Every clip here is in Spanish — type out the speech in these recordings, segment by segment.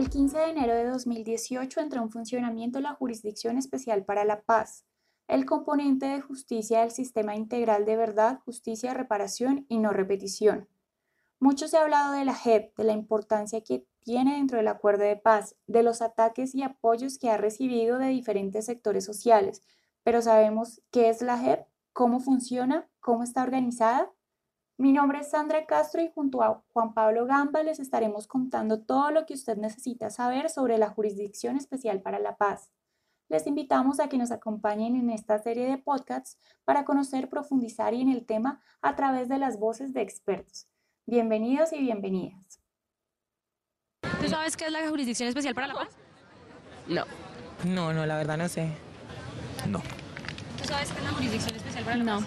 El 15 de enero de 2018 entró en funcionamiento la Jurisdicción Especial para la Paz, el componente de justicia del Sistema Integral de Verdad, Justicia, Reparación y No Repetición. Mucho se ha hablado de la JEP, de la importancia que tiene dentro del acuerdo de paz, de los ataques y apoyos que ha recibido de diferentes sectores sociales, pero sabemos qué es la JEP, cómo funciona, cómo está organizada. Mi nombre es Sandra Castro y junto a Juan Pablo Gamba les estaremos contando todo lo que usted necesita saber sobre la Jurisdicción Especial para la Paz. Les invitamos a que nos acompañen en esta serie de podcasts para conocer, profundizar y en el tema a través de las voces de expertos. Bienvenidos y bienvenidas. ¿Tú sabes qué es la Jurisdicción Especial para la Paz? No. No, no, la verdad no sé. No. ¿Tú sabes qué es la Jurisdicción Especial para la Paz?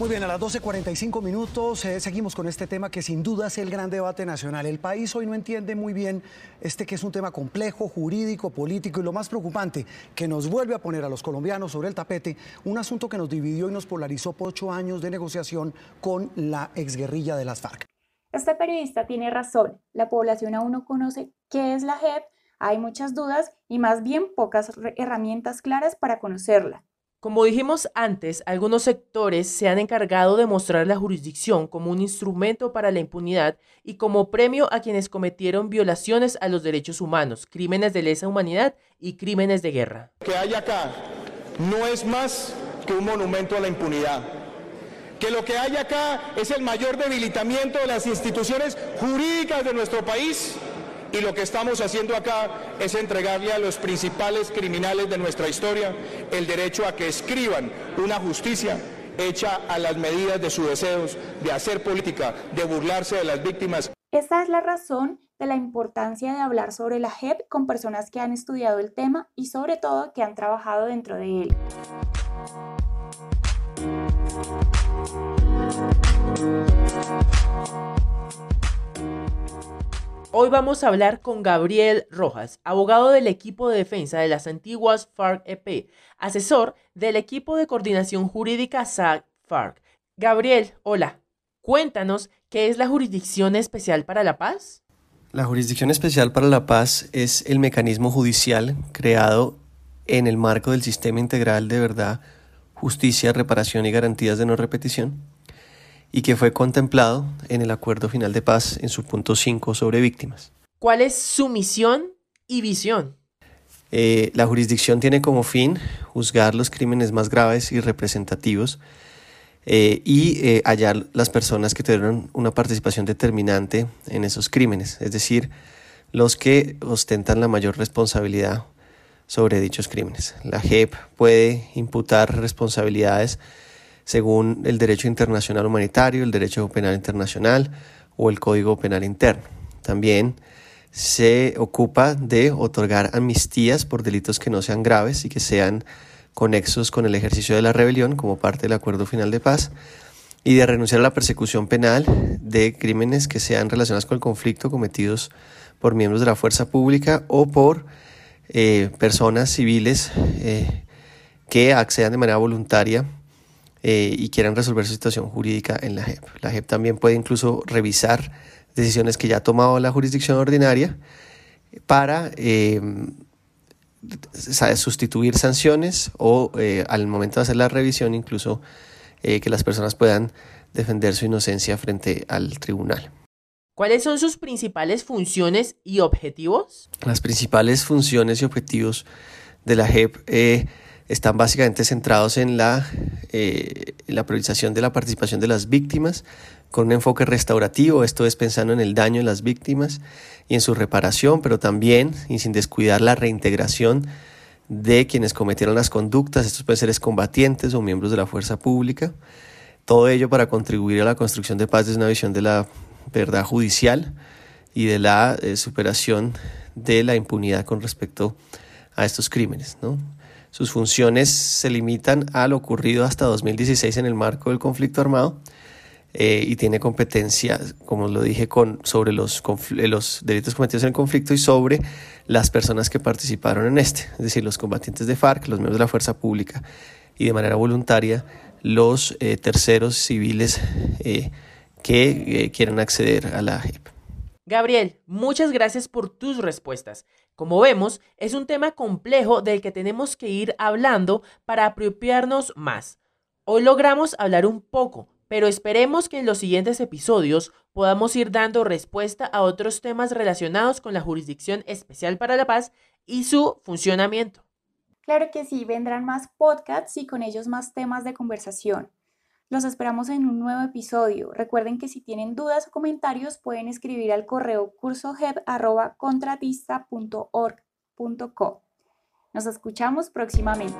Muy bien, a las 12.45 minutos eh, seguimos con este tema que sin duda es el gran debate nacional. El país hoy no entiende muy bien este que es un tema complejo, jurídico, político y lo más preocupante, que nos vuelve a poner a los colombianos sobre el tapete un asunto que nos dividió y nos polarizó por ocho años de negociación con la exguerrilla de las FARC. Este periodista tiene razón. La población aún no conoce qué es la JEP, hay muchas dudas y más bien pocas herramientas claras para conocerla. Como dijimos antes, algunos sectores se han encargado de mostrar la jurisdicción como un instrumento para la impunidad y como premio a quienes cometieron violaciones a los derechos humanos, crímenes de lesa humanidad y crímenes de guerra. Lo que hay acá no es más que un monumento a la impunidad. Que lo que hay acá es el mayor debilitamiento de las instituciones jurídicas de nuestro país y lo que estamos haciendo acá es entregarle a los principales criminales de nuestra historia el derecho a que escriban una justicia hecha a las medidas de sus deseos, de hacer política, de burlarse de las víctimas. Esta es la razón de la importancia de hablar sobre la JEP con personas que han estudiado el tema y sobre todo que han trabajado dentro de él. Hoy vamos a hablar con Gabriel Rojas, abogado del equipo de defensa de las antiguas FARC-EP, asesor del equipo de coordinación jurídica SAC-FARC. Gabriel, hola. Cuéntanos, ¿qué es la Jurisdicción Especial para la Paz? La Jurisdicción Especial para la Paz es el mecanismo judicial creado en el marco del Sistema Integral de Verdad, Justicia, Reparación y Garantías de No Repetición y que fue contemplado en el Acuerdo Final de Paz en su punto 5 sobre víctimas. ¿Cuál es su misión y visión? Eh, la jurisdicción tiene como fin juzgar los crímenes más graves y representativos eh, y eh, hallar las personas que tuvieron una participación determinante en esos crímenes, es decir, los que ostentan la mayor responsabilidad sobre dichos crímenes. La JEP puede imputar responsabilidades según el derecho internacional humanitario, el derecho penal internacional o el Código Penal Interno. También se ocupa de otorgar amnistías por delitos que no sean graves y que sean conexos con el ejercicio de la rebelión como parte del acuerdo final de paz y de renunciar a la persecución penal de crímenes que sean relacionados con el conflicto cometidos por miembros de la fuerza pública o por eh, personas civiles eh, que accedan de manera voluntaria eh, y quieran resolver su situación jurídica en la JEP. La JEP también puede incluso revisar decisiones que ya ha tomado la jurisdicción ordinaria para eh, sustituir sanciones o eh, al momento de hacer la revisión incluso que las personas puedan defender su inocencia frente al tribunal. ¿Cuáles son sus principales funciones y objetivos? Las principales funciones y objetivos de la JEP están básicamente centrados en la, eh, la priorización de la participación de las víctimas con un enfoque restaurativo, esto es pensando en el daño de las víctimas y en su reparación, pero también y sin descuidar la reintegración de quienes cometieron las conductas, estos pueden ser excombatientes o miembros de la fuerza pública, todo ello para contribuir a la construcción de paz desde una visión de la verdad judicial y de la eh, superación de la impunidad con respecto a estos crímenes. ¿no? Sus funciones se limitan a lo ocurrido hasta 2016 en el marco del conflicto armado eh, y tiene competencia, como lo dije, con, sobre los, eh, los delitos cometidos en el conflicto y sobre las personas que participaron en este, es decir, los combatientes de FARC, los miembros de la fuerza pública y de manera voluntaria los eh, terceros civiles que quieran acceder a la JEP. Gabriel, muchas gracias por tus respuestas. Como vemos, es un tema complejo del que tenemos que ir hablando para apropiarnos más. Hoy logramos hablar un poco, pero esperemos que en los siguientes episodios podamos ir dando respuesta a otros temas relacionados con la Jurisdicción Especial para la Paz y su funcionamiento. Claro que sí, vendrán más podcasts y con ellos más temas de conversación. Los esperamos en un nuevo episodio. Recuerden que si tienen dudas o comentarios pueden escribir al correo cursoheb.contratista.org.co. Nos escuchamos próximamente.